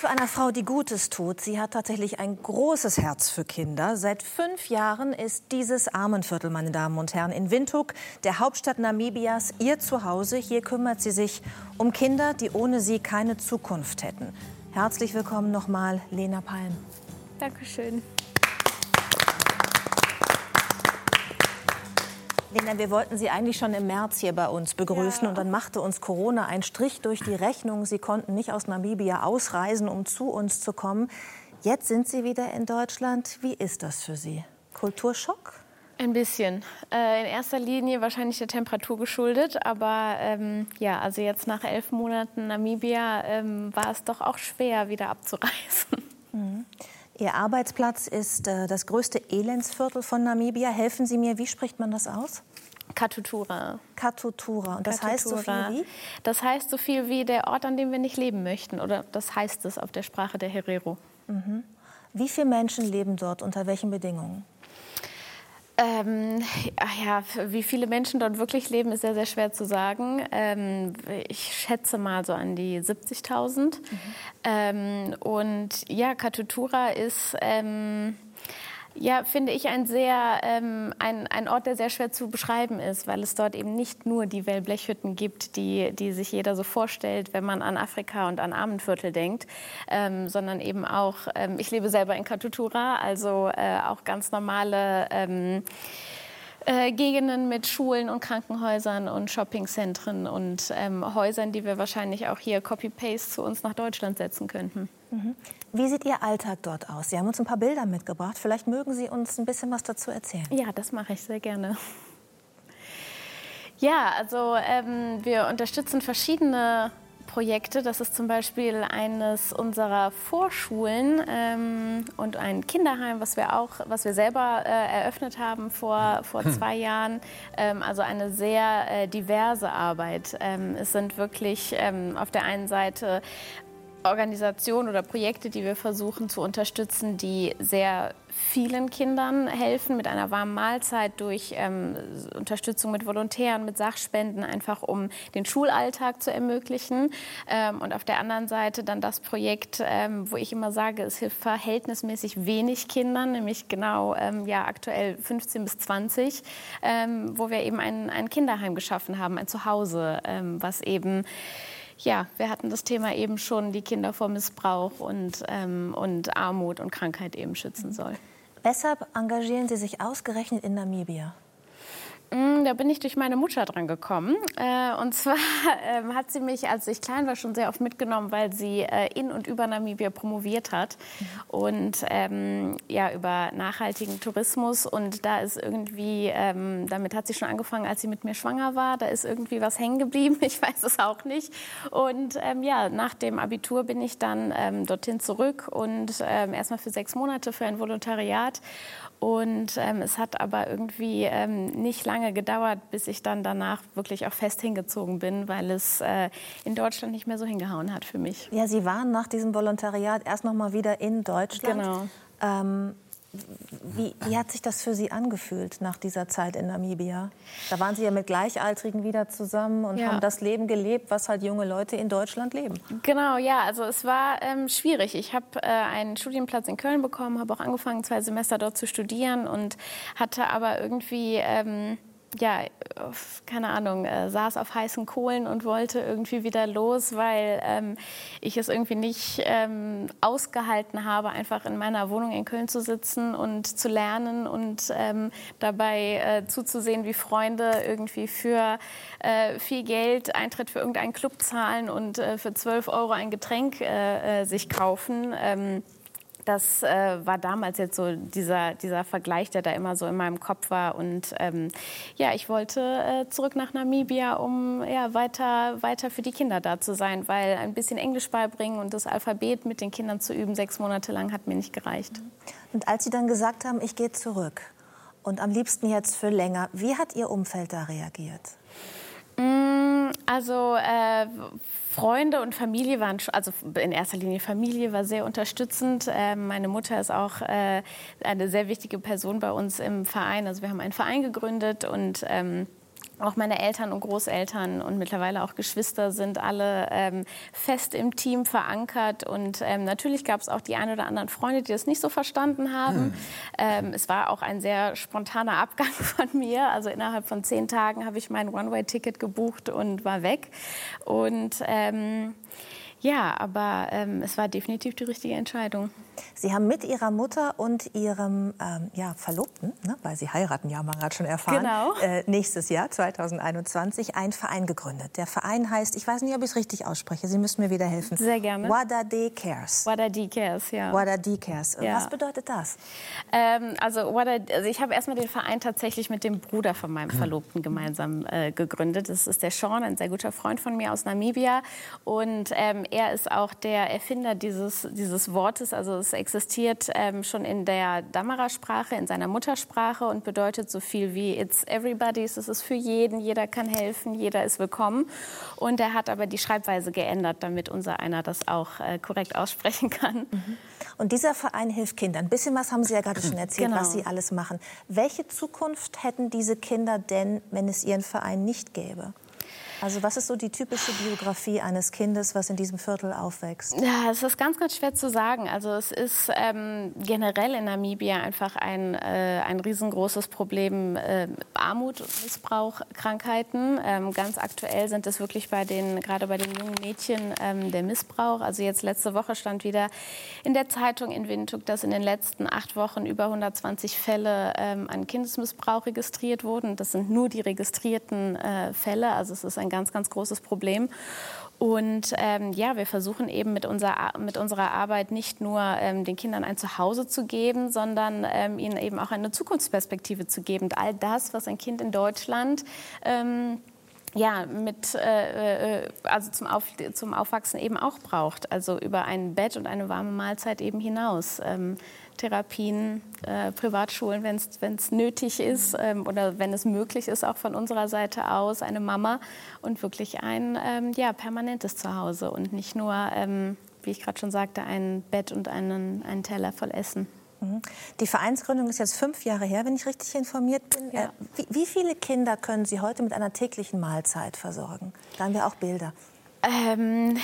für einer Frau, die Gutes tut. Sie hat tatsächlich ein großes Herz für Kinder. Seit fünf Jahren ist dieses Armenviertel, meine Damen und Herren, in Windhoek, der Hauptstadt Namibias, ihr Zuhause. Hier kümmert sie sich um Kinder, die ohne sie keine Zukunft hätten. Herzlich willkommen nochmal, Lena Palm. Dankeschön. Wir wollten Sie eigentlich schon im März hier bei uns begrüßen. Ja. Und dann machte uns Corona einen Strich durch die Rechnung. Sie konnten nicht aus Namibia ausreisen, um zu uns zu kommen. Jetzt sind Sie wieder in Deutschland. Wie ist das für Sie? Kulturschock? Ein bisschen. Äh, in erster Linie wahrscheinlich der Temperatur geschuldet. Aber ähm, ja, also jetzt nach elf Monaten Namibia ähm, war es doch auch schwer, wieder abzureisen. Ihr Arbeitsplatz ist äh, das größte Elendsviertel von Namibia. Helfen Sie mir, wie spricht man das aus? Katutura. Katutura. Und das Katutura. heißt so viel wie? Das heißt so viel wie der Ort, an dem wir nicht leben möchten. Oder das heißt es auf der Sprache der Herero. Mhm. Wie viele Menschen leben dort? Unter welchen Bedingungen? Ähm, ja, wie viele Menschen dort wirklich leben, ist sehr, sehr schwer zu sagen. Ähm, ich schätze mal so an die 70.000. Mhm. Ähm, und ja, Katutura ist ähm, ja, finde ich ein sehr ähm, ein, ein Ort, der sehr schwer zu beschreiben ist, weil es dort eben nicht nur die Wellblechhütten gibt, die, die sich jeder so vorstellt, wenn man an Afrika und an Armenviertel denkt, ähm, sondern eben auch, ähm, ich lebe selber in Katutura, also äh, auch ganz normale ähm, äh, Gegenden mit Schulen und Krankenhäusern und Shoppingzentren und ähm, Häusern, die wir wahrscheinlich auch hier Copy-Paste zu uns nach Deutschland setzen könnten. Mhm. Wie sieht Ihr Alltag dort aus? Sie haben uns ein paar Bilder mitgebracht. Vielleicht mögen Sie uns ein bisschen was dazu erzählen. Ja, das mache ich sehr gerne. Ja, also ähm, wir unterstützen verschiedene Projekte. Das ist zum Beispiel eines unserer Vorschulen ähm, und ein Kinderheim, was wir auch, was wir selber äh, eröffnet haben vor, vor hm. zwei Jahren. Ähm, also eine sehr äh, diverse Arbeit. Ähm, es sind wirklich ähm, auf der einen Seite Organisationen oder Projekte, die wir versuchen zu unterstützen, die sehr vielen Kindern helfen mit einer warmen Mahlzeit, durch ähm, Unterstützung mit Volontären, mit Sachspenden, einfach um den Schulalltag zu ermöglichen. Ähm, und auf der anderen Seite dann das Projekt, ähm, wo ich immer sage, es hilft verhältnismäßig wenig Kindern, nämlich genau ähm, ja, aktuell 15 bis 20, ähm, wo wir eben ein, ein Kinderheim geschaffen haben, ein Zuhause, ähm, was eben ja, wir hatten das Thema eben schon, die Kinder vor Missbrauch und, ähm, und Armut und Krankheit eben schützen soll. Weshalb engagieren Sie sich ausgerechnet in Namibia? Mm, da bin ich durch meine Mutter dran gekommen. Äh, und zwar ähm, hat sie mich, als ich klein war, schon sehr oft mitgenommen, weil sie äh, in und über Namibia promoviert hat. Und ähm, ja, über nachhaltigen Tourismus. Und da ist irgendwie, ähm, damit hat sie schon angefangen, als sie mit mir schwanger war. Da ist irgendwie was hängen geblieben. Ich weiß es auch nicht. Und ähm, ja, nach dem Abitur bin ich dann ähm, dorthin zurück und ähm, erstmal für sechs Monate für ein Volontariat. Und es hat aber irgendwie nicht lange gedauert, bis ich dann danach wirklich auch fest hingezogen bin, weil es äh, in Deutschland nicht mehr so hingehauen hat für mich. Ja, Sie waren nach diesem Volontariat erst noch mal wieder in Deutschland. Genau. Ähm, wie, wie, hat sich das für Sie angefühlt nach dieser Zeit in Namibia? Da waren Sie ja mit Gleichaltrigen wieder zusammen und ja. haben das Leben gelebt, was halt junge Leute in Deutschland leben. Genau, ja. Also es war ähm, schwierig. Ich habe äh, einen Studienplatz in Köln bekommen, habe auch angefangen, zwei Semester dort zu studieren und hatte aber irgendwie ähm, ja, keine Ahnung, äh, saß auf heißen Kohlen und wollte irgendwie wieder los, weil ähm, ich es irgendwie nicht ähm, ausgehalten habe, einfach in meiner Wohnung in Köln zu sitzen und zu lernen und ähm, dabei äh, zuzusehen, wie Freunde irgendwie für äh, viel Geld Eintritt für irgendeinen Club zahlen und äh, für 12 Euro ein Getränk äh, äh, sich kaufen. Das äh, war damals jetzt so dieser, dieser Vergleich, der da immer so in meinem Kopf war. Und ähm, ja, ich wollte äh, zurück nach Namibia, um ja, weiter, weiter für die Kinder da zu sein, weil ein bisschen Englisch beibringen und das Alphabet mit den Kindern zu üben, sechs Monate lang, hat mir nicht gereicht. Und als Sie dann gesagt haben, ich gehe zurück und am liebsten jetzt für länger, wie hat Ihr Umfeld da reagiert? Also äh, Freunde und Familie waren, also in erster Linie Familie war sehr unterstützend. Äh, meine Mutter ist auch äh, eine sehr wichtige Person bei uns im Verein. Also wir haben einen Verein gegründet und ähm, auch meine Eltern und Großeltern und mittlerweile auch Geschwister sind alle ähm, fest im Team verankert. Und ähm, natürlich gab es auch die ein oder anderen Freunde, die das nicht so verstanden haben. Mhm. Ähm, es war auch ein sehr spontaner Abgang von mir. Also innerhalb von zehn Tagen habe ich mein One-Way-Ticket gebucht und war weg. Und ähm, ja, aber ähm, es war definitiv die richtige Entscheidung. Sie haben mit Ihrer Mutter und Ihrem ähm, ja, Verlobten, ne, weil Sie heiraten, ja, wir gerade schon erfahren, genau. äh, nächstes Jahr, 2021, einen Verein gegründet. Der Verein heißt, ich weiß nicht, ob ich es richtig ausspreche, Sie müssen mir wieder helfen. Sehr gerne. Wada De Cares. Wada De Cares, ja. Wada De Cares. Ja. Was bedeutet das? Ähm, also, Wada, also ich habe erstmal den Verein tatsächlich mit dem Bruder von meinem Verlobten gemeinsam äh, gegründet. Das ist der Sean, ein sehr guter Freund von mir aus Namibia. Und ähm, er ist auch der Erfinder dieses, dieses Wortes. Also es existiert ähm, schon in der Damara-Sprache, in seiner Muttersprache und bedeutet so viel wie It's everybody's. Es ist für jeden, jeder kann helfen, jeder ist willkommen. Und er hat aber die Schreibweise geändert, damit unser einer das auch äh, korrekt aussprechen kann. Mhm. Und dieser Verein hilft Kindern. Ein bisschen was haben Sie ja gerade schon erzählt, genau. was Sie alles machen. Welche Zukunft hätten diese Kinder denn, wenn es Ihren Verein nicht gäbe? Also was ist so die typische Biografie eines Kindes, was in diesem Viertel aufwächst? Ja, es ist ganz, ganz schwer zu sagen. Also es ist ähm, generell in Namibia einfach ein, äh, ein riesengroßes Problem äh, Armut, Missbrauch, Krankheiten. Ähm, ganz aktuell sind es wirklich bei den, gerade bei den jungen Mädchen ähm, der Missbrauch. Also jetzt letzte Woche stand wieder in der Zeitung in Windhoek, dass in den letzten acht Wochen über 120 Fälle ähm, an Kindesmissbrauch registriert wurden. Das sind nur die registrierten äh, Fälle. Also es ist ein ganz, ganz großes Problem. Und ähm, ja, wir versuchen eben mit, unser, mit unserer Arbeit nicht nur ähm, den Kindern ein Zuhause zu geben, sondern ähm, ihnen eben auch eine Zukunftsperspektive zu geben. Und all das, was ein Kind in Deutschland ähm, ja, mit, äh, äh, also zum, Auf, zum Aufwachsen eben auch braucht. Also über ein Bett und eine warme Mahlzeit eben hinaus. Ähm, Therapien, äh, Privatschulen, wenn es nötig ist ähm, oder wenn es möglich ist, auch von unserer Seite aus, eine Mama und wirklich ein ähm, ja, permanentes Zuhause und nicht nur, ähm, wie ich gerade schon sagte, ein Bett und einen, einen Teller voll Essen. Mhm. Die Vereinsgründung ist jetzt fünf Jahre her, wenn ich richtig informiert bin. Ja. Äh, wie, wie, viele Kinder können Sie heute mit einer täglichen Mahlzeit versorgen? Da haben wir auch Bilder. Ähm,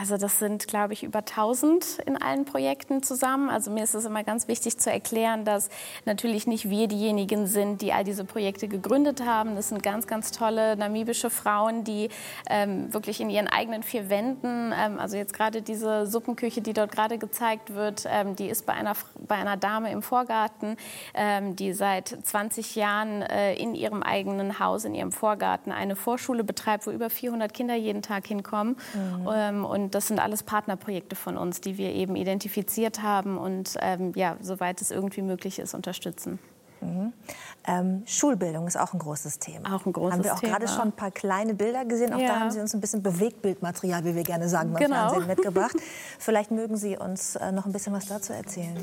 also das sind, glaube ich, über 1000 in allen Projekten zusammen. Also mir ist es immer ganz wichtig zu erklären, dass natürlich nicht wir diejenigen sind, die all diese Projekte gegründet haben. Das sind ganz, ganz tolle namibische Frauen, die ähm, wirklich in ihren eigenen vier Wänden, ähm, also jetzt gerade diese Suppenküche, die dort gerade gezeigt wird, ähm, die ist bei einer, bei einer Dame im Vorgarten, ähm, die seit 20 Jahren äh, in ihrem eigenen Haus, in ihrem Vorgarten eine Vorschule betreibt, wo über 400 Kinder jeden Tag hinkommen. Mhm. Ähm, und das sind alles Partnerprojekte von uns, die wir eben identifiziert haben und ähm, ja, soweit es irgendwie möglich ist, unterstützen. Mhm. Ähm, Schulbildung ist auch ein großes Thema. Auch ein großes Haben wir auch gerade schon ein paar kleine Bilder gesehen. Auch ja. da haben Sie uns ein bisschen Bewegtbildmaterial, wie wir gerne sagen, beim genau. Fernsehen mitgebracht. Vielleicht mögen Sie uns äh, noch ein bisschen was dazu erzählen.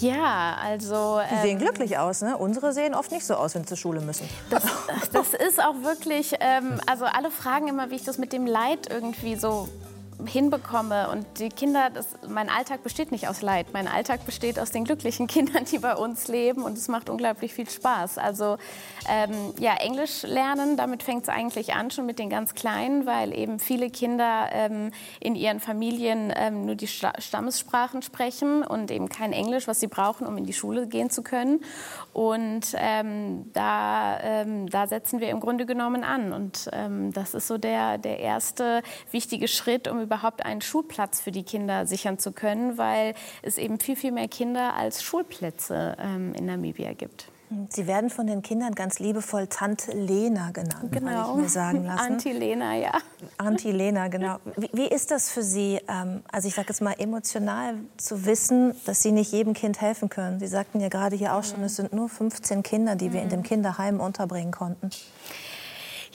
Ja, also. Die sehen ähm, glücklich aus, ne? Unsere sehen oft nicht so aus, wenn sie zur Schule müssen. Das, das ist auch wirklich, ähm, also alle fragen immer, wie ich das mit dem Leid irgendwie so hinbekomme. Und die Kinder, das, mein Alltag besteht nicht aus Leid. Mein Alltag besteht aus den glücklichen Kindern, die bei uns leben. Und es macht unglaublich viel Spaß. Also ähm, ja, Englisch lernen, damit fängt es eigentlich an, schon mit den ganz Kleinen, weil eben viele Kinder ähm, in ihren Familien ähm, nur die Stammessprachen sprechen und eben kein Englisch, was sie brauchen, um in die Schule gehen zu können. Und ähm, da, ähm, da setzen wir im Grunde genommen an. Und ähm, das ist so der, der erste wichtige Schritt, um überhaupt einen Schulplatz für die Kinder sichern zu können, weil es eben viel, viel mehr Kinder als Schulplätze ähm, in Namibia gibt. Sie werden von den Kindern ganz liebevoll Tante Lena genannt, genau. ich mir sagen lassen. Anti-Lena, ja. Anti-Lena, genau. Wie, wie, ist das für Sie, ähm, also ich sage jetzt mal emotional, zu wissen, dass Sie nicht jedem Kind helfen können? Sie sagten ja gerade hier auch schon, es sind nur 15 Kinder, die wir in dem Kinderheim unterbringen konnten.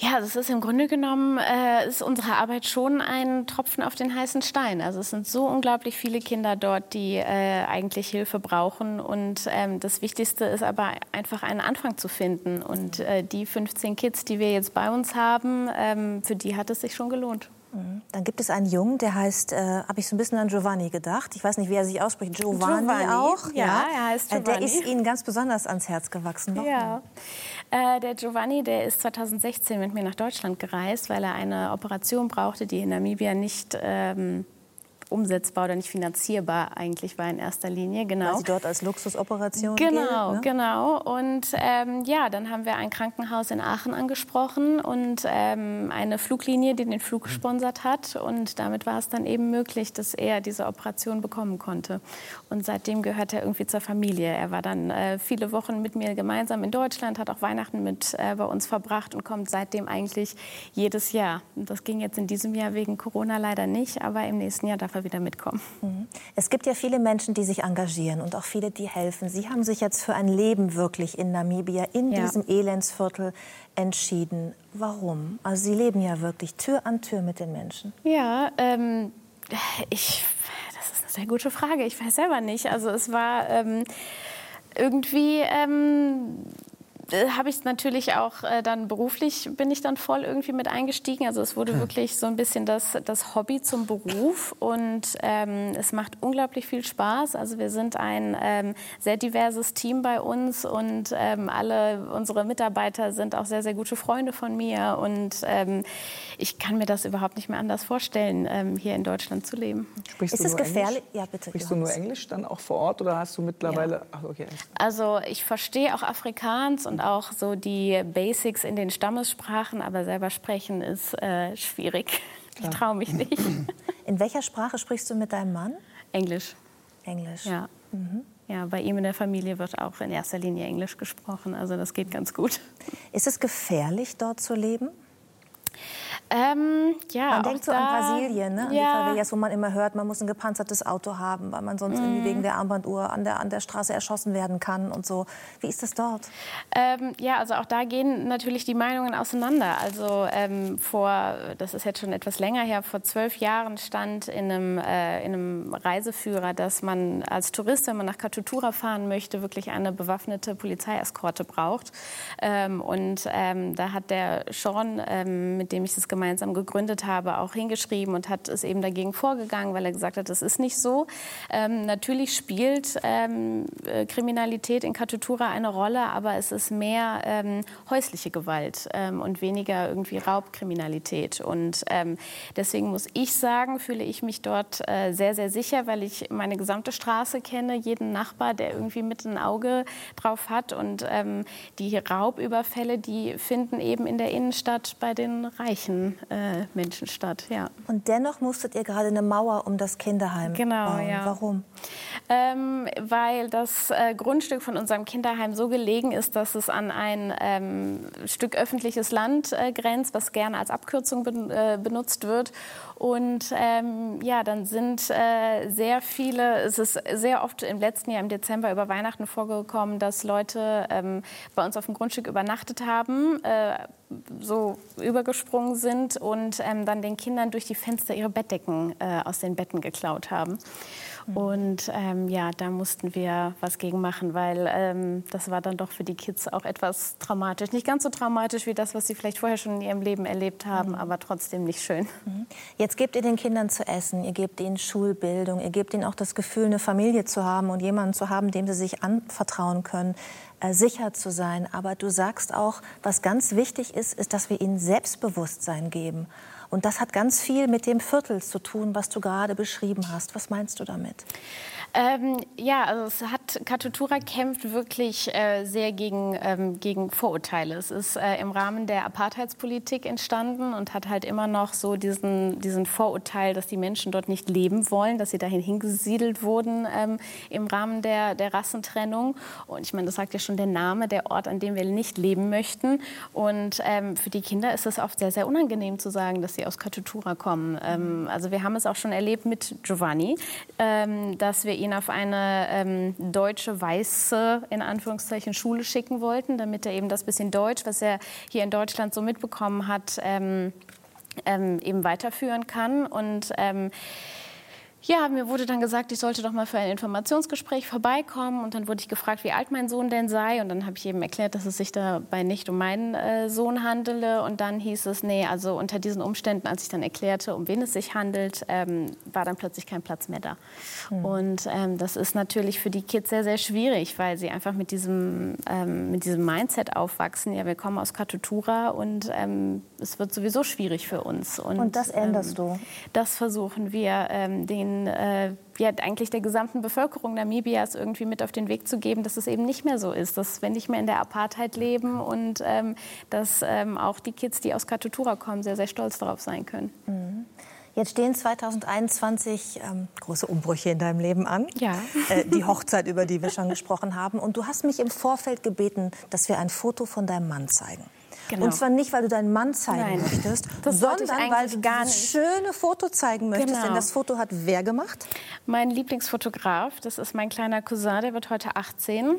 Ja, das ist im Grunde genommen äh, ist unsere Arbeit schon ein Tropfen auf den heißen Stein. Also es sind so unglaublich viele Kinder dort, die äh, eigentlich Hilfe brauchen. Und ähm, das Wichtigste ist aber einfach einen Anfang zu finden. Und äh, die 15 Kids, die wir jetzt bei uns haben, ähm, für die hat es sich schon gelohnt. Dann gibt es einen Jungen, der heißt, äh, habe ich so ein bisschen an Giovanni gedacht. Ich weiß nicht, wie er sich ausspricht. Giovanni, Giovanni auch. Ja, ja, er heißt Giovanni. Äh, der ist Ihnen ganz besonders ans Herz gewachsen. Warum? Ja. Äh, der Giovanni, der ist 2016 mit mir nach Deutschland gereist, weil er eine Operation brauchte, die in Namibia nicht ähm, umsetzbar oder nicht finanzierbar eigentlich war in erster Linie. Genau. Weil sie dort als Luxusoperation Genau, gilt, ne? genau. Und ähm, ja, dann haben wir ein Krankenhaus in Aachen angesprochen und ähm, eine Fluglinie, die den Flug gesponsert hat. Und damit war es dann eben möglich, dass er diese Operation bekommen konnte. Und seitdem gehört er irgendwie zur Familie. Er war dann äh, viele Wochen mit mir gemeinsam in Deutschland, hat auch Weihnachten mit äh, bei uns verbracht und kommt seitdem eigentlich jedes Jahr. Und das ging jetzt in diesem Jahr wegen Corona leider nicht, aber im nächsten Jahr darf er wieder mitkommen. Mhm. Es gibt ja viele Menschen, die sich engagieren und auch viele, die helfen. Sie haben sich jetzt für ein Leben wirklich in Namibia, in ja. diesem Elendsviertel entschieden. Warum? Also Sie leben ja wirklich Tür an Tür mit den Menschen. Ja, ähm, ich, das ist eine sehr gute Frage. Ich weiß selber nicht. Also es war ähm, irgendwie ähm, äh, habe ich natürlich auch äh, dann beruflich bin ich dann voll irgendwie mit eingestiegen. Also es wurde hm. wirklich so ein bisschen das, das Hobby zum Beruf und ähm, es macht unglaublich viel Spaß. Also wir sind ein ähm, sehr diverses Team bei uns und ähm, alle unsere Mitarbeiter sind auch sehr, sehr gute Freunde von mir und ähm, ich kann mir das überhaupt nicht mehr anders vorstellen, ähm, hier in Deutschland zu leben. Sprichst ist es gefährlich? Ja, bitte. Sprichst du nur Englisch dann auch vor Ort oder hast du mittlerweile? Ja. Ach, okay. Also ich verstehe auch Afrikaans und auch so die Basics in den Stammessprachen, aber selber sprechen ist äh, schwierig. Ich traue mich nicht. In welcher Sprache sprichst du mit deinem Mann? Englisch. Englisch. Ja. Mhm. Ja, bei ihm in der Familie wird auch in erster Linie Englisch gesprochen, also das geht ganz gut. Ist es gefährlich, dort zu leben? Ähm, ja, man denkt so da, an Brasilien, ne? an ja. die Favelas, wo man immer hört, man muss ein gepanzertes Auto haben, weil man sonst mm. irgendwie wegen der Armbanduhr an der, an der Straße erschossen werden kann und so. Wie ist das dort? Ähm, ja, also auch da gehen natürlich die Meinungen auseinander. Also ähm, vor, das ist jetzt schon etwas länger her, vor zwölf Jahren stand in einem, äh, in einem Reiseführer, dass man als Tourist, wenn man nach Katutura fahren möchte, wirklich eine bewaffnete Polizeieskorte braucht. Ähm, und ähm, da hat der Sean, ähm, mit dem ich das gemeinsam gegründet habe, auch hingeschrieben und hat es eben dagegen vorgegangen, weil er gesagt hat, das ist nicht so. Ähm, natürlich spielt ähm, äh, Kriminalität in Katutura eine Rolle, aber es ist mehr ähm, häusliche Gewalt ähm, und weniger irgendwie Raubkriminalität. Und ähm, deswegen muss ich sagen, fühle ich mich dort äh, sehr, sehr sicher, weil ich meine gesamte Straße kenne, jeden Nachbar, der irgendwie mit ein Auge drauf hat. Und ähm, die Raubüberfälle, die finden eben in der Innenstadt bei den Reichen äh, Menschen statt. Ja. Und dennoch musstet ihr gerade eine Mauer um das Kinderheim genau, bauen. Ja. Warum? Ähm, weil das äh, Grundstück von unserem Kinderheim so gelegen ist, dass es an ein ähm, Stück öffentliches Land äh, grenzt, was gerne als Abkürzung ben, äh, benutzt wird. Und ähm, ja, dann sind äh, sehr viele, es ist sehr oft im letzten Jahr im Dezember über Weihnachten vorgekommen, dass Leute ähm, bei uns auf dem Grundstück übernachtet haben, äh, so übergesprungen sind und ähm, dann den Kindern durch die Fenster ihre Bettdecken äh, aus den Betten geklaut haben. Mhm. Und ähm, ja, da mussten wir was gegen machen, weil ähm, das war dann doch für die Kids auch etwas traumatisch. Nicht ganz so traumatisch wie das, was sie vielleicht vorher schon in ihrem Leben erlebt haben, mhm. aber trotzdem nicht schön. Mhm. Jetzt gebt ihr den Kindern zu essen, ihr gebt ihnen Schulbildung, ihr gebt ihnen auch das Gefühl, eine Familie zu haben und jemanden zu haben, dem sie sich anvertrauen können äh, sicher zu sein. Aber du sagst auch, was ganz wichtig ist, ist, dass wir ihnen Selbstbewusstsein geben. Und das hat ganz viel mit dem Viertel zu tun, was du gerade beschrieben hast. Was meinst du damit? Ähm, ja, also es hat Katutura kämpft wirklich äh, sehr gegen, ähm, gegen Vorurteile. Es ist äh, im Rahmen der Apartheidspolitik entstanden und hat halt immer noch so diesen, diesen Vorurteil, dass die Menschen dort nicht leben wollen, dass sie dahin hingesiedelt wurden ähm, im Rahmen der, der Rassentrennung. Und ich meine, das sagt ja schon der Name, der Ort, an dem wir nicht leben möchten. Und ähm, für die Kinder ist es oft sehr, sehr unangenehm zu sagen, dass sie aus Katutura kommen. Ähm, also wir haben es auch schon erlebt mit Giovanni, ähm, dass wir ihn auf eine ähm, deutsche weiße in Anführungszeichen Schule schicken wollten, damit er eben das bisschen Deutsch, was er hier in Deutschland so mitbekommen hat, ähm, ähm, eben weiterführen kann. Und Ja, mir wurde dann gesagt, ich sollte doch mal für ein Informationsgespräch vorbeikommen. Und dann wurde ich gefragt, wie alt mein Sohn denn sei. Und dann habe ich eben erklärt, dass es sich dabei nicht um meinen äh, Sohn handele. Und dann hieß es, nee, also unter diesen Umständen, als ich dann erklärte, um wen es sich handelt, ähm, war dann plötzlich kein Platz mehr da. Mhm. Und ähm, das ist natürlich für die Kids sehr, sehr schwierig, weil sie einfach mit diesem, ähm, mit diesem Mindset aufwachsen. Ja, wir kommen aus Katutura und ähm, es wird sowieso schwierig für uns. Und, und das änderst ähm, du? Das versuchen wir, ähm, den äh, ja, eigentlich der gesamten Bevölkerung Namibias irgendwie mit auf den Weg zu geben, dass es eben nicht mehr so ist, dass wir nicht mehr in der Apartheid leben und ähm, dass ähm, auch die Kids, die aus Katutura kommen, sehr, sehr stolz darauf sein können. Mhm. Jetzt stehen 2021 ähm, große Umbrüche in deinem Leben an. Ja. Äh, die Hochzeit, über die wir schon gesprochen haben. Und du hast mich im Vorfeld gebeten, dass wir ein Foto von deinem Mann zeigen. Genau. Und zwar nicht, weil du deinen Mann zeigen Nein, möchtest, sondern weil du gar nicht. schöne Foto zeigen möchtest. Genau. Denn das Foto hat wer gemacht? Mein Lieblingsfotograf, das ist mein kleiner Cousin, der wird heute 18.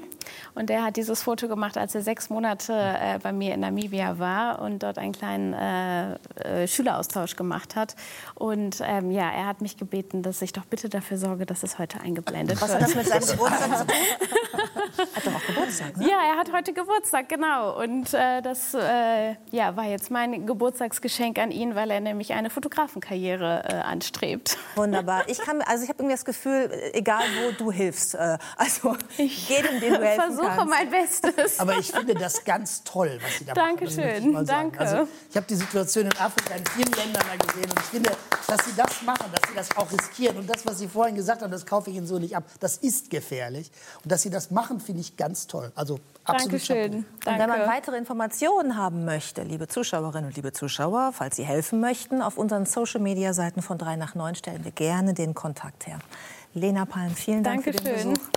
Und der hat dieses Foto gemacht, als er sechs Monate äh, bei mir in Namibia war und dort einen kleinen äh, äh, Schüleraustausch gemacht hat. Und ähm, ja, er hat mich gebeten, dass ich doch bitte dafür sorge, dass es heute eingeblendet Was wird. Was hat das mit seinem Geburtstag zu tun? hat doch auch Geburtstag, ne? Ja, er hat heute Geburtstag, genau. Und äh, das äh, ja, war jetzt mein Geburtstagsgeschenk an ihn, weil er nämlich eine Fotografenkarriere äh, anstrebt. Wunderbar. Ich kann, also ich habe irgendwie das Gefühl, egal wo du hilfst, äh, also jedem, dem du helfen versuche kannst. mein Bestes. Aber ich finde das ganz toll, was Sie da Dankeschön. machen. Danke. Also, ich habe die Situation in Afrika in vielen Ländern gesehen und ich finde, dass Sie das machen, dass Sie das auch riskieren und das, was Sie vorhin gesagt haben, das kaufe ich Ihnen so nicht ab. Das ist gefährlich und dass Sie das machen, finde ich ganz toll. Also absolut Dankeschön. Danke. Und wenn man weitere Informationen haben möchte, liebe Zuschauerinnen und liebe Zuschauer, falls Sie helfen möchten, auf unseren Social-Media-Seiten von 3 nach 9 stellen wir gerne den Kontakt her. Lena Palm, vielen Dank Dankeschön. für den Besuch.